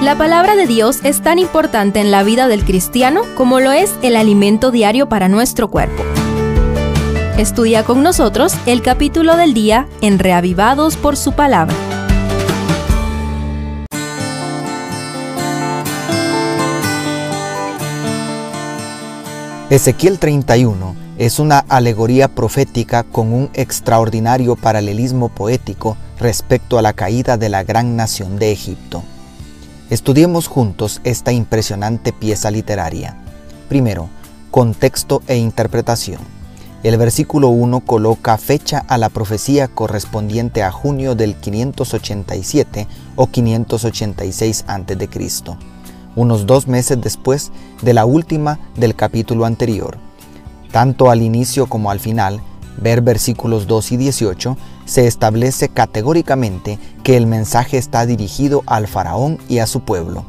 La palabra de Dios es tan importante en la vida del cristiano como lo es el alimento diario para nuestro cuerpo. Estudia con nosotros el capítulo del día en Reavivados por su palabra. Ezequiel 31 es una alegoría profética con un extraordinario paralelismo poético respecto a la caída de la gran nación de Egipto. Estudiemos juntos esta impresionante pieza literaria. Primero, contexto e interpretación. El versículo 1 coloca fecha a la profecía correspondiente a junio del 587 o 586 a.C., unos dos meses después de la última del capítulo anterior. Tanto al inicio como al final, ver versículos 2 y 18, se establece categóricamente que el mensaje está dirigido al faraón y a su pueblo.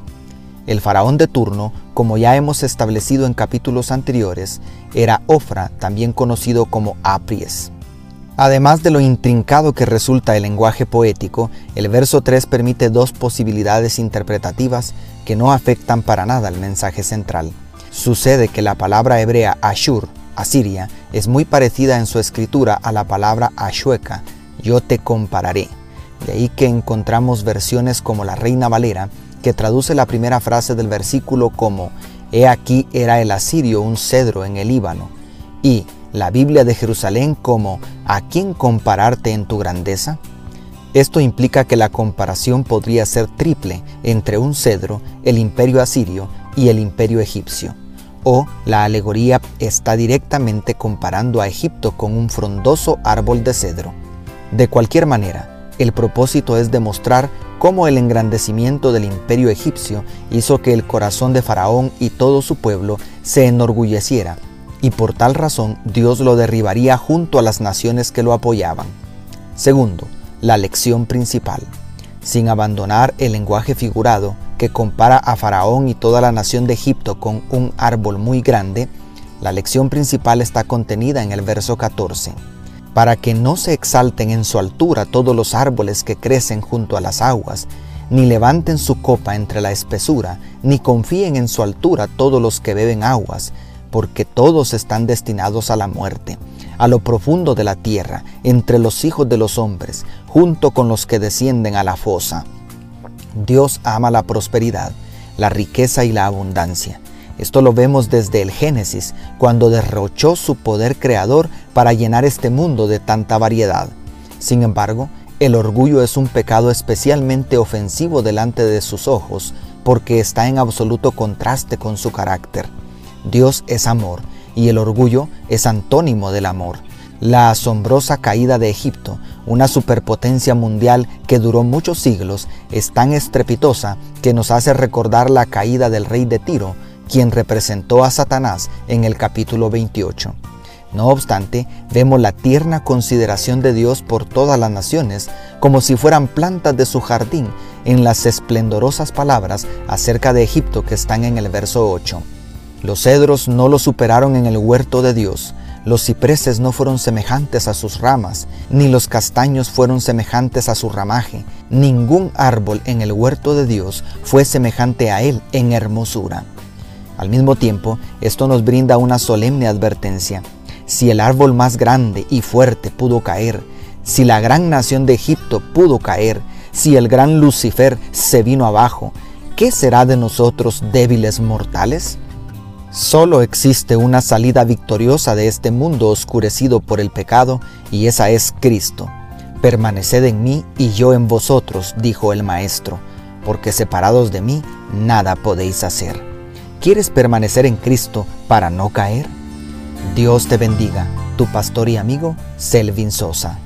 El faraón de turno, como ya hemos establecido en capítulos anteriores, era Ofra, también conocido como Apries. Además de lo intrincado que resulta el lenguaje poético, el verso 3 permite dos posibilidades interpretativas que no afectan para nada el mensaje central. Sucede que la palabra hebrea Ashur, Asiria, es muy parecida en su escritura a la palabra Ashueca, yo te compararé. De ahí que encontramos versiones como la Reina Valera, que traduce la primera frase del versículo como, He aquí era el asirio un cedro en el Líbano, y la Biblia de Jerusalén como, ¿a quién compararte en tu grandeza? Esto implica que la comparación podría ser triple entre un cedro, el imperio asirio y el imperio egipcio. O la alegoría está directamente comparando a Egipto con un frondoso árbol de cedro. De cualquier manera, el propósito es demostrar cómo el engrandecimiento del imperio egipcio hizo que el corazón de Faraón y todo su pueblo se enorgulleciera, y por tal razón Dios lo derribaría junto a las naciones que lo apoyaban. Segundo, la lección principal. Sin abandonar el lenguaje figurado que compara a Faraón y toda la nación de Egipto con un árbol muy grande, la lección principal está contenida en el verso 14 para que no se exalten en su altura todos los árboles que crecen junto a las aguas, ni levanten su copa entre la espesura, ni confíen en su altura todos los que beben aguas, porque todos están destinados a la muerte, a lo profundo de la tierra, entre los hijos de los hombres, junto con los que descienden a la fosa. Dios ama la prosperidad, la riqueza y la abundancia esto lo vemos desde el Génesis, cuando derrochó su poder creador para llenar este mundo de tanta variedad. Sin embargo, el orgullo es un pecado especialmente ofensivo delante de sus ojos, porque está en absoluto contraste con su carácter. Dios es amor, y el orgullo es antónimo del amor. La asombrosa caída de Egipto, una superpotencia mundial que duró muchos siglos, es tan estrepitosa que nos hace recordar la caída del rey de Tiro, quien representó a Satanás en el capítulo 28. No obstante, vemos la tierna consideración de Dios por todas las naciones, como si fueran plantas de su jardín, en las esplendorosas palabras acerca de Egipto que están en el verso 8. Los cedros no lo superaron en el huerto de Dios, los cipreses no fueron semejantes a sus ramas, ni los castaños fueron semejantes a su ramaje. Ningún árbol en el huerto de Dios fue semejante a él en hermosura. Al mismo tiempo, esto nos brinda una solemne advertencia. Si el árbol más grande y fuerte pudo caer, si la gran nación de Egipto pudo caer, si el gran Lucifer se vino abajo, ¿qué será de nosotros débiles mortales? Solo existe una salida victoriosa de este mundo oscurecido por el pecado, y esa es Cristo. Permaneced en mí y yo en vosotros, dijo el Maestro, porque separados de mí nada podéis hacer. ¿Quieres permanecer en Cristo para no caer? Dios te bendiga, tu pastor y amigo Selvin Sosa.